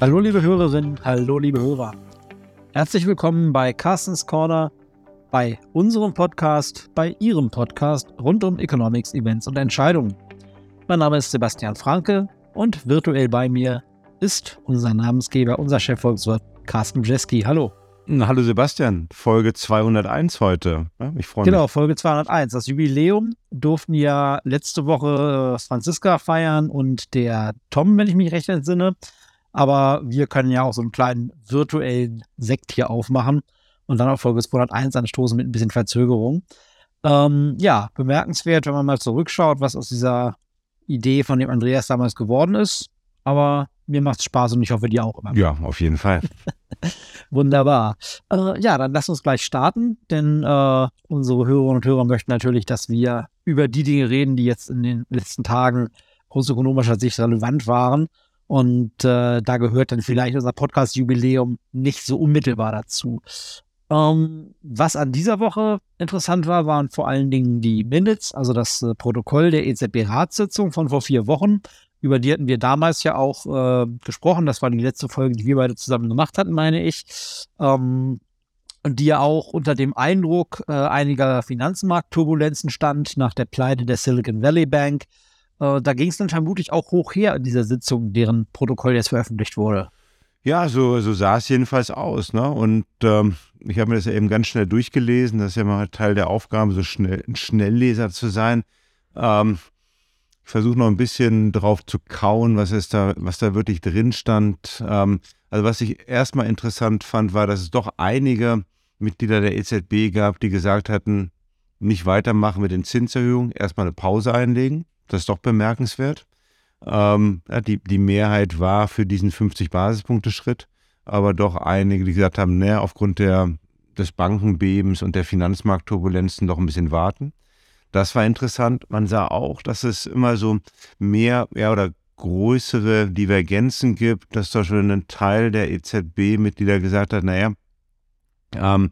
Hallo liebe Hörerinnen, hallo liebe Hörer. Herzlich willkommen bei Carstens Corner, bei unserem Podcast, bei Ihrem Podcast rund um Economics, Events und Entscheidungen. Mein Name ist Sebastian Franke und virtuell bei mir ist unser Namensgeber, unser Chefvolkswirt Carsten Jeski. Hallo. Hallo Sebastian, Folge 201 heute. ich freue mich. Genau, Folge 201. Das Jubiläum durften ja letzte Woche Franziska feiern und der Tom, wenn ich mich recht entsinne. Aber wir können ja auch so einen kleinen virtuellen Sekt hier aufmachen und dann auf Folge 201 anstoßen mit ein bisschen Verzögerung. Ähm, ja, bemerkenswert, wenn man mal zurückschaut, was aus dieser Idee von dem Andreas damals geworden ist. Aber mir macht es Spaß und ich hoffe, dir auch immer. Ja, auf jeden Fall. Wunderbar. Äh, ja, dann lass uns gleich starten, denn äh, unsere Hörerinnen und Hörer möchten natürlich, dass wir über die Dinge reden, die jetzt in den letzten Tagen aus ökonomischer Sicht relevant waren. Und äh, da gehört dann vielleicht unser Podcast-Jubiläum nicht so unmittelbar dazu. Ähm, was an dieser Woche interessant war, waren vor allen Dingen die Minutes, also das äh, Protokoll der EZB-Ratssitzung von vor vier Wochen. Über die hatten wir damals ja auch äh, gesprochen. Das war die letzte Folge, die wir beide zusammen gemacht hatten, meine ich. Ähm, und die ja auch unter dem Eindruck äh, einiger Finanzmarktturbulenzen stand nach der Pleite der Silicon Valley Bank äh, da ging es dann vermutlich auch hoch her in dieser Sitzung, deren Protokoll jetzt veröffentlicht wurde. Ja, so, so sah es jedenfalls aus. Ne? Und ähm, ich habe mir das ja eben ganz schnell durchgelesen. Das ist ja mal Teil der Aufgabe, so schnell ein Schnellleser zu sein. Ähm, ich versuche noch ein bisschen drauf zu kauen, was, ist da, was da wirklich drin stand. Ähm, also was ich erstmal interessant fand, war, dass es doch einige Mitglieder der EZB gab, die gesagt hatten, nicht weitermachen mit den Zinserhöhungen, erstmal eine Pause einlegen. Das ist doch bemerkenswert. Ähm, die, die Mehrheit war für diesen 50-Basispunkte-Schritt, aber doch einige, die gesagt haben, naja, aufgrund der, des Bankenbebens und der Finanzmarktturbulenzen noch ein bisschen warten. Das war interessant. Man sah auch, dass es immer so mehr ja, oder größere Divergenzen gibt, dass da schon ein Teil der EZB-Mitglieder gesagt hat, naja, ähm,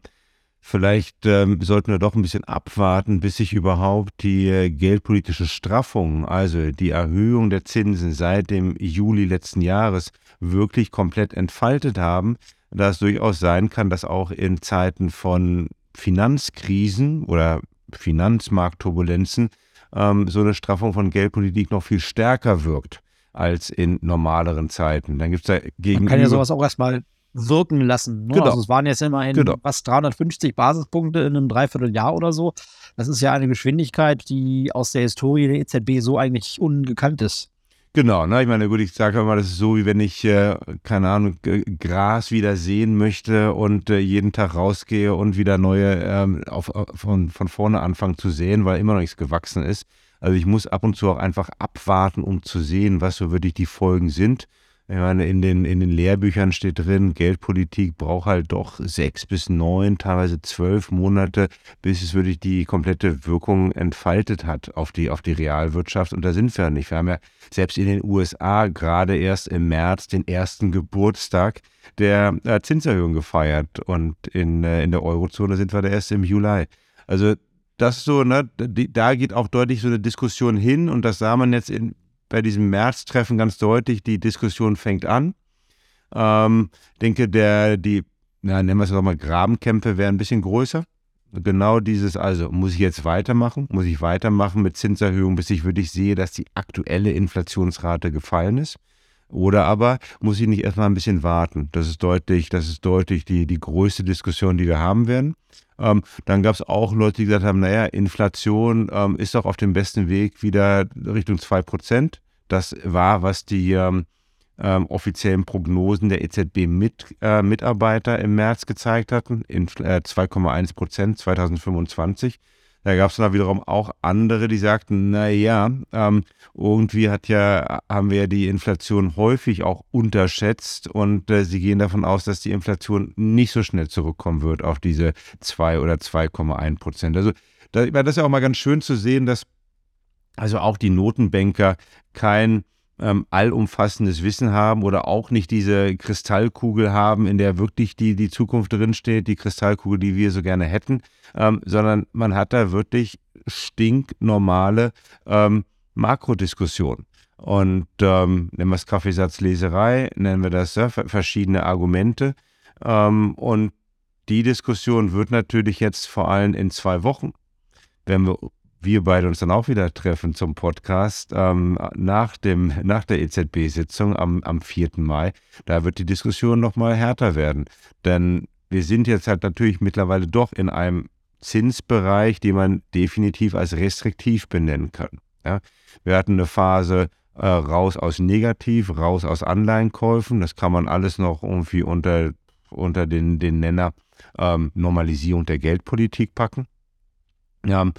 Vielleicht ähm, sollten wir doch ein bisschen abwarten, bis sich überhaupt die äh, geldpolitische Straffung, also die Erhöhung der Zinsen seit dem Juli letzten Jahres, wirklich komplett entfaltet haben, da es durchaus sein kann, dass auch in Zeiten von Finanzkrisen oder Finanzmarktturbulenzen ähm, so eine Straffung von Geldpolitik noch viel stärker wirkt als in normaleren Zeiten. Dann gibt es da. Man kann ja sowas auch erstmal wirken lassen. Ne? Genau. Also es waren jetzt immerhin genau. was 350 Basispunkte in einem Dreivierteljahr oder so. Das ist ja eine Geschwindigkeit, die aus der Historie der EZB so eigentlich ungekannt ist. Genau, ne? ich meine, gut, ich sage mal, das ist so, wie wenn ich, äh, keine Ahnung, Gras wieder sehen möchte und äh, jeden Tag rausgehe und wieder neue ähm, auf, von, von vorne anfangen zu sehen, weil immer noch nichts gewachsen ist. Also ich muss ab und zu auch einfach abwarten, um zu sehen, was so wirklich die Folgen sind. Ich meine, in den, in den Lehrbüchern steht drin, Geldpolitik braucht halt doch sechs bis neun, teilweise zwölf Monate, bis es wirklich die komplette Wirkung entfaltet hat auf die, auf die Realwirtschaft. Und da sind wir nicht. Wir haben ja selbst in den USA gerade erst im März den ersten Geburtstag der äh, Zinserhöhung gefeiert. Und in, äh, in der Eurozone sind wir da erst im Juli. Also das so, ne, da geht auch deutlich so eine Diskussion hin und das sah man jetzt in, bei diesem März-Treffen ganz deutlich, die Diskussion fängt an. Ähm, denke, der, die, na, nennen wir es doch mal, Grabenkämpfe wären ein bisschen größer. Genau dieses, also muss ich jetzt weitermachen? Muss ich weitermachen mit Zinserhöhungen, bis ich wirklich sehe, dass die aktuelle Inflationsrate gefallen ist? Oder aber muss ich nicht erstmal ein bisschen warten? Das ist deutlich, das ist deutlich die, die größte Diskussion, die wir haben werden. Ähm, dann gab es auch Leute, die gesagt haben, naja, Inflation ähm, ist doch auf dem besten Weg wieder Richtung 2%. Das war, was die ähm, ähm, offiziellen Prognosen der EZB-Mitarbeiter äh, im März gezeigt hatten, in äh, 2,1 Prozent 2025. Da gab es dann wiederum auch andere, die sagten, naja, ähm, irgendwie hat ja, haben wir ja die Inflation häufig auch unterschätzt und äh, sie gehen davon aus, dass die Inflation nicht so schnell zurückkommen wird auf diese 2 oder 2,1 Prozent. Also da, das ist ja auch mal ganz schön zu sehen, dass also auch die Notenbanker kein ähm, allumfassendes Wissen haben oder auch nicht diese Kristallkugel haben, in der wirklich die, die Zukunft drinsteht, die Kristallkugel, die wir so gerne hätten, ähm, sondern man hat da wirklich stinknormale ähm, Makrodiskussionen. Und ähm, nennen wir es Kaffeesatzleserei, nennen wir das ja, verschiedene Argumente. Ähm, und die Diskussion wird natürlich jetzt vor allem in zwei Wochen, wenn wir, wir beide uns dann auch wieder treffen zum Podcast, ähm, nach, dem, nach der EZB-Sitzung am, am 4. Mai, da wird die Diskussion nochmal härter werden. Denn wir sind jetzt halt natürlich mittlerweile doch in einem Zinsbereich, den man definitiv als restriktiv benennen kann. Ja? Wir hatten eine Phase, äh, raus aus Negativ, raus aus Anleihenkäufen. Das kann man alles noch irgendwie unter, unter den, den Nenner ähm, Normalisierung der Geldpolitik packen. Ja,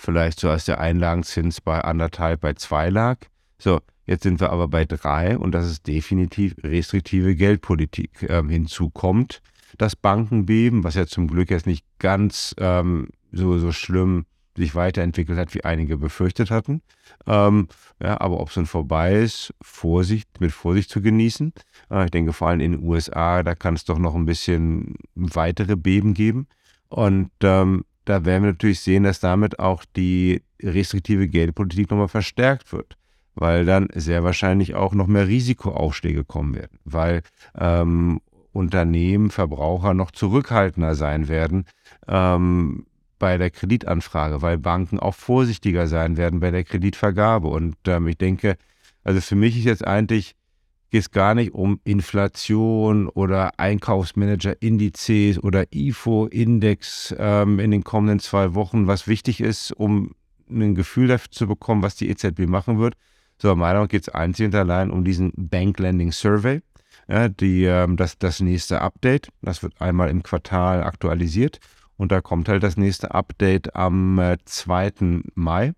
vielleicht so als der Einlagenzins bei anderthalb, bei zwei lag. So, jetzt sind wir aber bei drei und das ist definitiv restriktive Geldpolitik. Ähm, hinzu kommt das Bankenbeben, was ja zum Glück jetzt nicht ganz ähm, so, so schlimm sich weiterentwickelt hat, wie einige befürchtet hatten. Ähm, ja, aber ob es dann vorbei ist, Vorsicht, mit Vorsicht zu genießen. Äh, ich denke vor allem in den USA, da kann es doch noch ein bisschen weitere Beben geben. Und ähm, da werden wir natürlich sehen, dass damit auch die restriktive Geldpolitik nochmal verstärkt wird, weil dann sehr wahrscheinlich auch noch mehr Risikoaufschläge kommen werden, weil ähm, Unternehmen, Verbraucher noch zurückhaltender sein werden, ähm, bei der Kreditanfrage, weil Banken auch vorsichtiger sein werden bei der Kreditvergabe. Und ähm, ich denke, also für mich ist jetzt eigentlich, geht es gar nicht um Inflation oder Einkaufsmanager-Indizes oder IFO-Index ähm, in den kommenden zwei Wochen, was wichtig ist, um ein Gefühl dafür zu bekommen, was die EZB machen wird. So, meiner Meinung geht es einzig und allein um diesen Bank Lending Survey. Ja, die, ähm, das, das nächste Update, das wird einmal im Quartal aktualisiert. Und da kommt halt das nächste Update am äh, 2. Mai.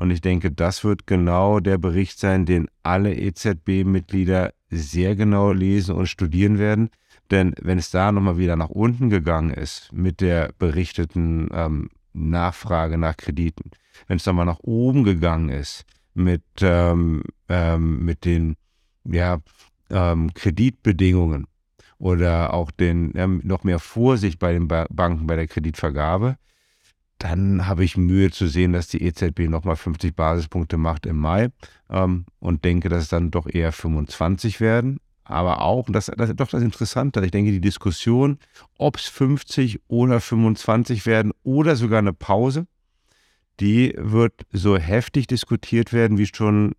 Und ich denke, das wird genau der Bericht sein, den alle EZB-Mitglieder sehr genau lesen und studieren werden. Denn wenn es da nochmal wieder nach unten gegangen ist mit der berichteten ähm, Nachfrage nach Krediten, wenn es nochmal nach oben gegangen ist mit, ähm, ähm, mit den ja, ähm, Kreditbedingungen, oder auch den, ja, noch mehr Vorsicht bei den ba Banken bei der Kreditvergabe, dann habe ich Mühe zu sehen, dass die EZB nochmal 50 Basispunkte macht im Mai ähm, und denke, dass es dann doch eher 25 werden. Aber auch, und das, das ist doch das Interessante, ich denke, die Diskussion, ob es 50 oder 25 werden oder sogar eine Pause, die wird so heftig diskutiert werden wie schon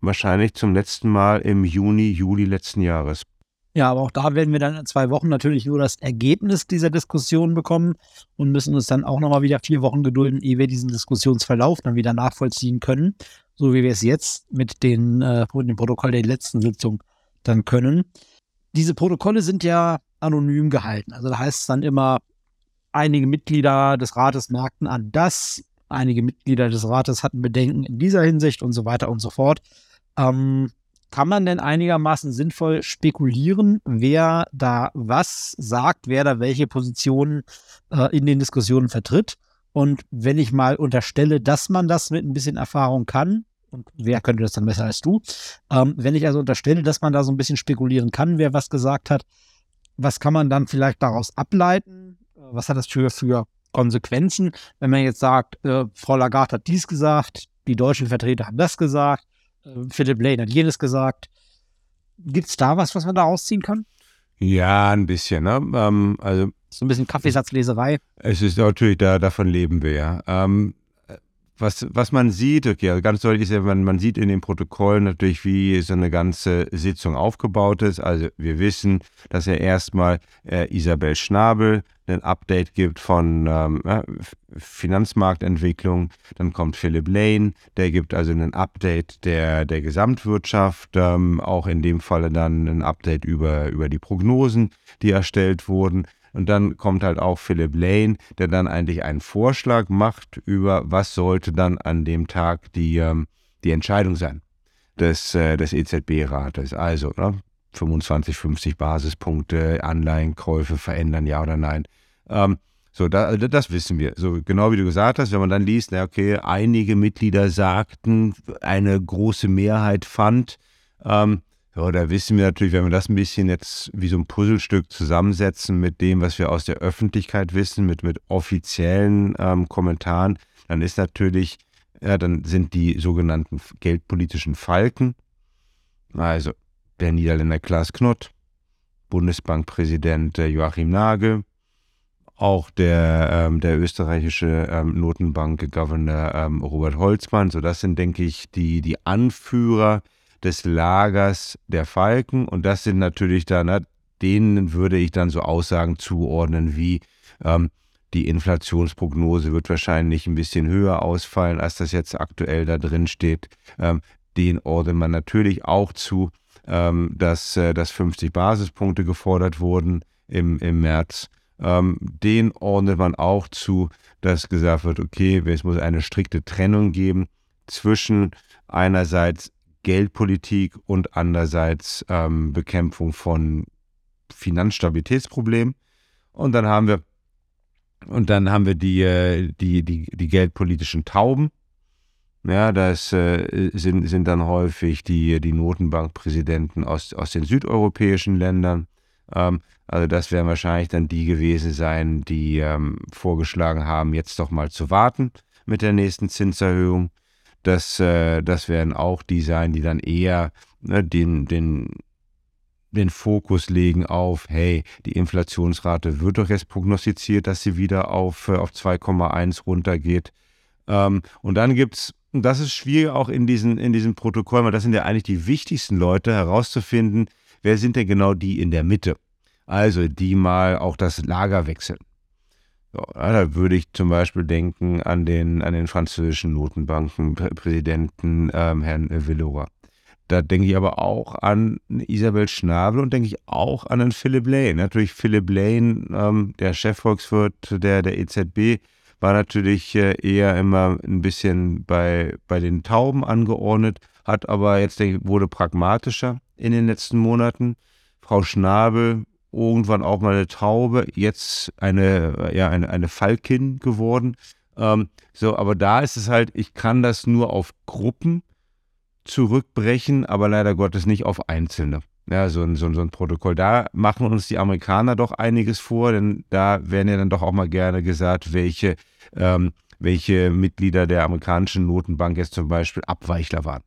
wahrscheinlich zum letzten Mal im Juni, Juli letzten Jahres. Ja, aber auch da werden wir dann in zwei Wochen natürlich nur das Ergebnis dieser Diskussion bekommen und müssen uns dann auch nochmal wieder vier Wochen gedulden, ehe wir diesen Diskussionsverlauf dann wieder nachvollziehen können, so wie wir es jetzt mit den, äh, dem Protokoll der letzten Sitzung dann können. Diese Protokolle sind ja anonym gehalten. Also da heißt es dann immer, einige Mitglieder des Rates merkten an das, einige Mitglieder des Rates hatten Bedenken in dieser Hinsicht und so weiter und so fort. Ähm, kann man denn einigermaßen sinnvoll spekulieren, wer da was sagt, wer da welche Positionen äh, in den Diskussionen vertritt? Und wenn ich mal unterstelle, dass man das mit ein bisschen Erfahrung kann, und wer könnte das dann besser als du? Ähm, wenn ich also unterstelle, dass man da so ein bisschen spekulieren kann, wer was gesagt hat, was kann man dann vielleicht daraus ableiten? Äh, was hat das für, für Konsequenzen, wenn man jetzt sagt, äh, Frau Lagarde hat dies gesagt, die deutschen Vertreter haben das gesagt, Philipp Lane hat jedes gesagt. Gibt es da was, was man da rausziehen kann? Ja, ein bisschen. Ne? Ähm, also so ein bisschen Kaffeesatzleserei. Es ist natürlich da, davon leben wir ja. Ähm, was, was man sieht, okay, also ganz deutlich ist ja, man, man sieht in den Protokollen natürlich, wie so eine ganze Sitzung aufgebaut ist. Also wir wissen, dass er erstmal äh, Isabel Schnabel ein Update gibt von ähm, Finanzmarktentwicklung. Dann kommt Philip Lane, der gibt also ein Update der, der Gesamtwirtschaft, ähm, auch in dem Falle dann ein Update über, über die Prognosen, die erstellt wurden. Und dann kommt halt auch Philip Lane, der dann eigentlich einen Vorschlag macht über, was sollte dann an dem Tag die, ähm, die Entscheidung sein des, äh, des EZB-Rates. Also ne, 25, 50 Basispunkte, Anleihenkäufe verändern, ja oder nein. Ähm, so, da, das wissen wir. So genau wie du gesagt hast, wenn man dann liest, na okay, einige Mitglieder sagten, eine große Mehrheit fand, ähm, so, da wissen wir natürlich, wenn wir das ein bisschen jetzt wie so ein Puzzlestück zusammensetzen mit dem, was wir aus der Öffentlichkeit wissen, mit, mit offiziellen ähm, Kommentaren, dann ist natürlich, ja, dann sind die sogenannten geldpolitischen Falken Also der Niederländer Klaas Knott, Bundesbankpräsident äh, Joachim Nagel, auch der, ähm, der österreichische ähm, Notenbank-Governor ähm, Robert Holzmann. So, das sind, denke ich, die, die Anführer des Lagers der Falken. Und das sind natürlich dann, na, denen würde ich dann so Aussagen zuordnen wie, ähm, die Inflationsprognose wird wahrscheinlich ein bisschen höher ausfallen, als das jetzt aktuell da drin steht. Ähm, den ordnet man natürlich auch zu, ähm, dass, äh, dass 50 Basispunkte gefordert wurden im, im März. Ähm, den ordnet man auch zu, dass gesagt wird, okay, es muss eine strikte Trennung geben zwischen einerseits Geldpolitik und andererseits ähm, Bekämpfung von Finanzstabilitätsproblemen. Und dann haben wir und dann haben wir die, äh, die, die, die geldpolitischen Tauben. Ja, das äh, sind, sind dann häufig die, die Notenbankpräsidenten aus, aus den südeuropäischen Ländern. Ähm, also das werden wahrscheinlich dann die gewesen sein, die ähm, vorgeschlagen haben, jetzt doch mal zu warten mit der nächsten Zinserhöhung. Das, äh, das werden auch die sein, die dann eher ne, den, den den Fokus legen auf, hey, die Inflationsrate wird doch jetzt prognostiziert, dass sie wieder auf, äh, auf 2,1 runtergeht. Ähm, und dann gibt es, das ist schwierig auch in diesen, in diesen Protokollen, weil das sind ja eigentlich die wichtigsten Leute herauszufinden, wer sind denn genau die in der Mitte. Also die mal auch das Lager wechseln. So, da würde ich zum Beispiel denken an den, an den französischen Notenbankenpräsidenten ähm, Herrn Villeroy. Da denke ich aber auch an Isabel Schnabel und denke ich auch an einen Philip Lane. Natürlich Philip Lane, ähm, der Chefvolkswirt der, der EZB, war natürlich äh, eher immer ein bisschen bei, bei den Tauben angeordnet, hat aber jetzt, denke ich, wurde pragmatischer in den letzten Monaten. Frau Schnabel, irgendwann auch mal eine Taube, jetzt eine, ja, eine, eine Falkin geworden. Ähm, so, aber da ist es halt, ich kann das nur auf Gruppen zurückbrechen, aber leider Gottes nicht auf Einzelne. Ja, so ein, so, so ein Protokoll. Da machen uns die Amerikaner doch einiges vor, denn da werden ja dann doch auch mal gerne gesagt, welche, ähm, welche Mitglieder der amerikanischen Notenbank jetzt zum Beispiel Abweichler waren.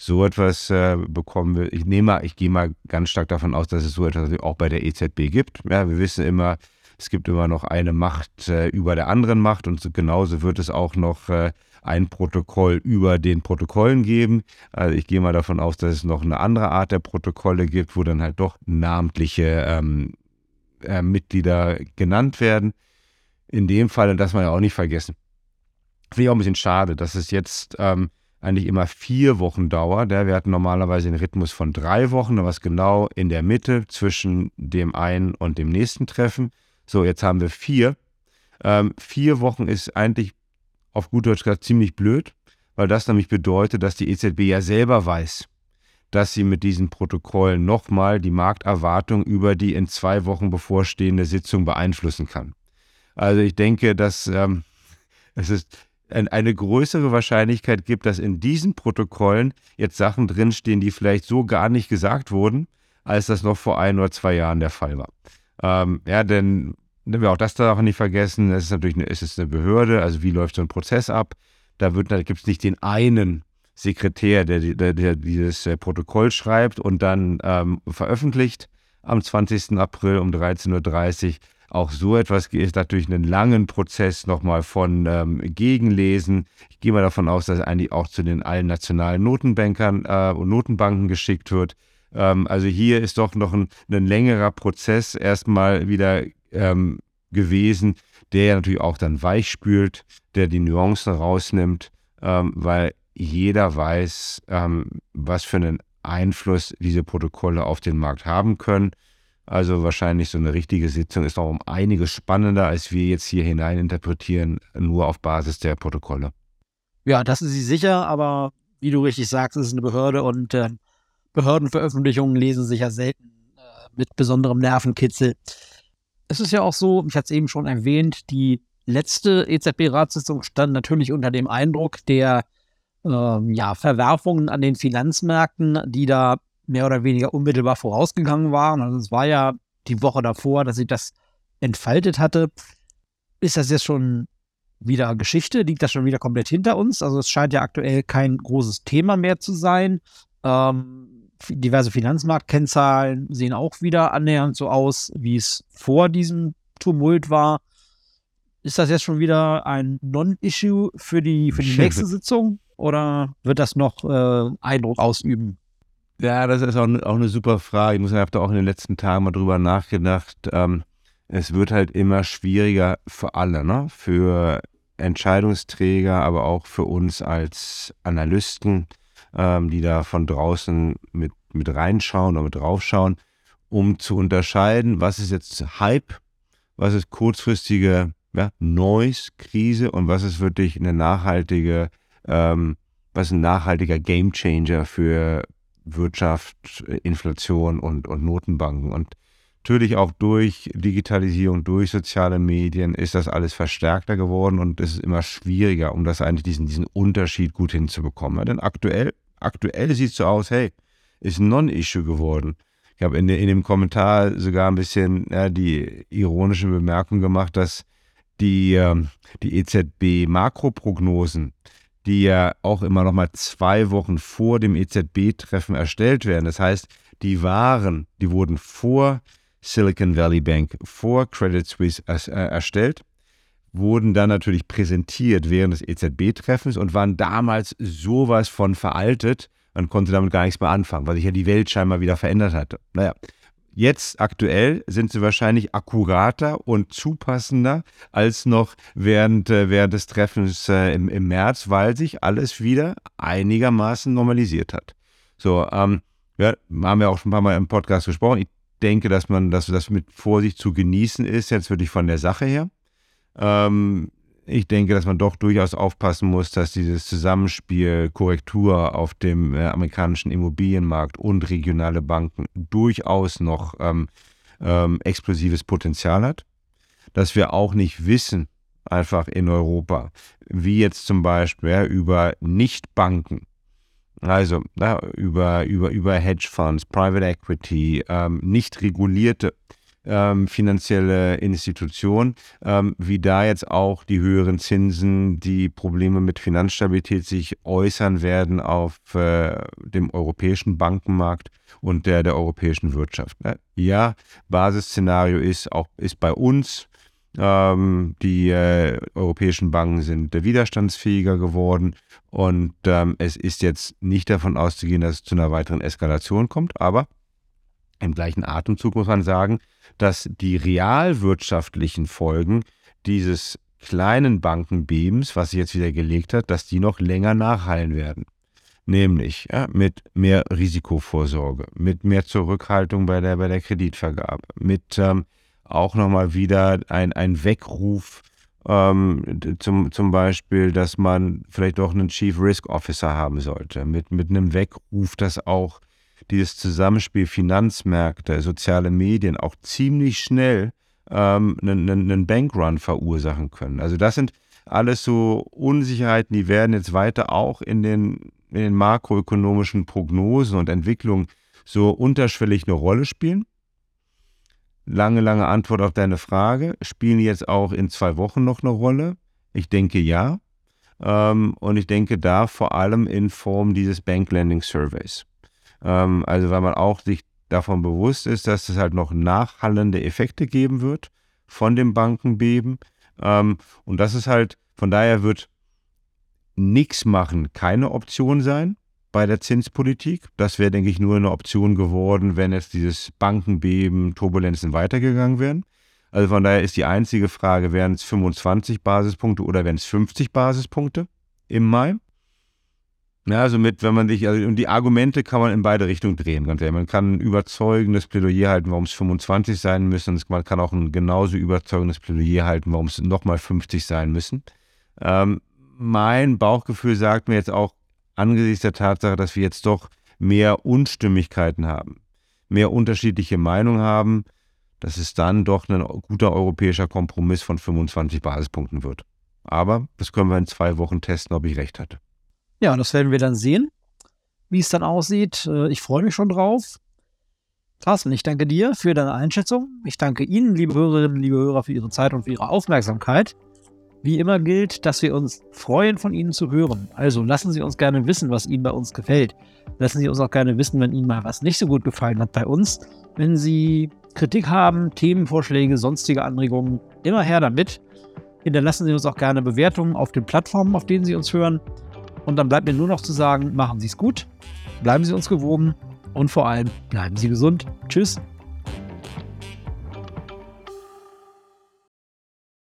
So etwas äh, bekommen wir, ich nehme ich gehe mal ganz stark davon aus, dass es so etwas auch bei der EZB gibt. Ja, wir wissen immer, es gibt immer noch eine Macht äh, über der anderen Macht und so, genauso wird es auch noch äh, ein Protokoll über den Protokollen geben. Also ich gehe mal davon aus, dass es noch eine andere Art der Protokolle gibt, wo dann halt doch namentliche ähm, äh, Mitglieder genannt werden. In dem Fall, und das man ja auch nicht vergessen, finde ich auch ein bisschen schade, dass es jetzt ähm, eigentlich immer vier Wochen dauert. Wir hatten normalerweise den Rhythmus von drei Wochen, was genau in der Mitte zwischen dem einen und dem nächsten Treffen. So, jetzt haben wir vier. Ähm, vier Wochen ist eigentlich auf gut Deutsch gesagt ziemlich blöd, weil das nämlich bedeutet, dass die EZB ja selber weiß, dass sie mit diesen Protokollen nochmal die Markterwartung über die in zwei Wochen bevorstehende Sitzung beeinflussen kann. Also ich denke, dass ähm, es ist eine größere Wahrscheinlichkeit gibt, dass in diesen Protokollen jetzt Sachen drinstehen, die vielleicht so gar nicht gesagt wurden, als das noch vor ein oder zwei Jahren der Fall war. Ähm, ja, denn Ne, wir auch das da auch nicht vergessen, es ist natürlich eine, es ist eine Behörde, also wie läuft so ein Prozess ab? Da, da gibt es nicht den einen Sekretär, der, der, der dieses äh, Protokoll schreibt und dann ähm, veröffentlicht am 20. April um 13.30 Uhr. Auch so etwas ist natürlich einen langen Prozess nochmal von ähm, Gegenlesen. Ich gehe mal davon aus, dass eigentlich auch zu den allen nationalen Notenbankern äh, und Notenbanken geschickt wird. Ähm, also hier ist doch noch ein, ein längerer Prozess erstmal wieder ähm, gewesen, der ja natürlich auch dann weichspült, der die Nuancen rausnimmt, ähm, weil jeder weiß, ähm, was für einen Einfluss diese Protokolle auf den Markt haben können. Also wahrscheinlich so eine richtige Sitzung ist noch um einiges spannender, als wir jetzt hier hinein interpretieren, nur auf Basis der Protokolle. Ja, das ist sie sicher, aber wie du richtig sagst, es ist eine Behörde und äh, Behördenveröffentlichungen lesen sich ja selten äh, mit besonderem Nervenkitzel es ist ja auch so, ich hatte es eben schon erwähnt, die letzte EZB-Ratssitzung stand natürlich unter dem Eindruck der äh, ja, Verwerfungen an den Finanzmärkten, die da mehr oder weniger unmittelbar vorausgegangen waren. Also es war ja die Woche davor, dass sich das entfaltet hatte. Ist das jetzt schon wieder Geschichte? Liegt das schon wieder komplett hinter uns? Also es scheint ja aktuell kein großes Thema mehr zu sein. Ähm, diverse Finanzmarktkennzahlen sehen auch wieder annähernd so aus, wie es vor diesem Tumult war. Ist das jetzt schon wieder ein Non-Issue für die, für die nächste Sitzung oder wird das noch äh, Eindruck ausüben? Ja, das ist auch, auch eine super Frage. Ich muss sagen, ich habe da auch in den letzten Tagen mal drüber nachgedacht. Ähm, es wird halt immer schwieriger für alle, ne? Für Entscheidungsträger, aber auch für uns als Analysten, ähm, die da von draußen mit, mit reinschauen oder mit draufschauen, um zu unterscheiden, was ist jetzt Hype, was ist kurzfristige ja, Noise-Krise und was ist wirklich eine nachhaltige, ähm, was ein nachhaltiger Gamechanger für Wirtschaft, Inflation und, und Notenbanken. Und natürlich auch durch Digitalisierung, durch soziale Medien ist das alles verstärkter geworden und es ist immer schwieriger, um das eigentlich diesen, diesen Unterschied gut hinzubekommen. denn aktuell, aktuell sieht es so aus, hey, ist ein Non-Issue geworden. Ich habe in, in, dem Kommentar sogar ein bisschen ja, die ironische Bemerkung gemacht, dass die, ähm, die EZB-Makroprognosen, die ja auch immer noch mal zwei Wochen vor dem EZB-Treffen erstellt werden. Das heißt, die waren, die wurden vor Silicon Valley Bank, vor Credit Suisse äh, erstellt, wurden dann natürlich präsentiert während des EZB-Treffens und waren damals sowas von veraltet, man konnte damit gar nichts mehr anfangen, weil sich ja die Welt scheinbar wieder verändert hatte. Naja, Jetzt aktuell sind sie wahrscheinlich akkurater und zupassender als noch während, äh, während des Treffens äh, im, im März, weil sich alles wieder einigermaßen normalisiert hat. So, ähm, ja, haben wir auch schon ein paar Mal im Podcast gesprochen. Ich denke, dass man, dass das mit Vorsicht zu genießen ist, jetzt wirklich von der Sache her. Ähm, ich denke, dass man doch durchaus aufpassen muss, dass dieses Zusammenspiel Korrektur auf dem äh, amerikanischen Immobilienmarkt und regionale Banken durchaus noch ähm, ähm, explosives Potenzial hat. Dass wir auch nicht wissen, einfach in Europa, wie jetzt zum Beispiel ja, über Nichtbanken, also ja, über, über, über Hedgefonds, Private Equity, ähm, nicht regulierte ähm, finanzielle Institution, ähm, wie da jetzt auch die höheren Zinsen, die Probleme mit Finanzstabilität sich äußern werden auf äh, dem europäischen Bankenmarkt und der, der europäischen Wirtschaft. Ne? Ja, Basisszenario ist auch ist bei uns. Ähm, die äh, europäischen Banken sind widerstandsfähiger geworden und ähm, es ist jetzt nicht davon auszugehen, dass es zu einer weiteren Eskalation kommt, aber im gleichen Atemzug muss man sagen, dass die realwirtschaftlichen Folgen dieses kleinen Bankenbebens, was sich jetzt wieder gelegt hat, dass die noch länger nachhallen werden. Nämlich ja, mit mehr Risikovorsorge, mit mehr Zurückhaltung bei der, bei der Kreditvergabe, mit ähm, auch nochmal wieder ein, ein Weckruf ähm, zum, zum Beispiel, dass man vielleicht doch einen Chief Risk Officer haben sollte, mit, mit einem Weckruf, dass auch dieses Zusammenspiel Finanzmärkte, soziale Medien auch ziemlich schnell ähm, einen, einen Bankrun verursachen können. Also das sind alles so Unsicherheiten, die werden jetzt weiter auch in den, in den makroökonomischen Prognosen und Entwicklungen so unterschwellig eine Rolle spielen. Lange, lange Antwort auf deine Frage. Spielen die jetzt auch in zwei Wochen noch eine Rolle? Ich denke ja. Ähm, und ich denke da vor allem in Form dieses Bank Lending Surveys. Ähm, also weil man auch sich davon bewusst ist, dass es halt noch nachhallende Effekte geben wird von dem Bankenbeben. Ähm, und das ist halt, von daher wird nichts machen keine Option sein bei der Zinspolitik. Das wäre, denke ich, nur eine Option geworden, wenn jetzt dieses Bankenbeben, Turbulenzen weitergegangen wären. Also von daher ist die einzige Frage, wären es 25 Basispunkte oder wären es 50 Basispunkte im Mai? Ja, also mit, wenn man sich, also und die Argumente kann man in beide Richtungen drehen, ganz ehrlich. Man kann ein überzeugendes Plädoyer halten, warum es 25 sein müssen. Man kann auch ein genauso überzeugendes Plädoyer halten, warum es nochmal 50 sein müssen. Ähm, mein Bauchgefühl sagt mir jetzt auch angesichts der Tatsache, dass wir jetzt doch mehr Unstimmigkeiten haben, mehr unterschiedliche Meinungen haben, dass es dann doch ein guter europäischer Kompromiss von 25 Basispunkten wird. Aber das können wir in zwei Wochen testen, ob ich recht hatte. Ja, das werden wir dann sehen, wie es dann aussieht. Äh, ich freue mich schon drauf. Carsten, ich danke dir für deine Einschätzung. Ich danke Ihnen, liebe Hörerinnen, liebe Hörer, für Ihre Zeit und für Ihre Aufmerksamkeit. Wie immer gilt, dass wir uns freuen, von Ihnen zu hören. Also lassen Sie uns gerne wissen, was Ihnen bei uns gefällt. Lassen Sie uns auch gerne wissen, wenn Ihnen mal was nicht so gut gefallen hat bei uns. Wenn Sie Kritik haben, Themenvorschläge, sonstige Anregungen, immer her damit. Hinterlassen Sie uns auch gerne Bewertungen auf den Plattformen, auf denen Sie uns hören. Und dann bleibt mir nur noch zu sagen, machen Sie es gut, bleiben Sie uns gewogen und vor allem bleiben Sie gesund. Tschüss.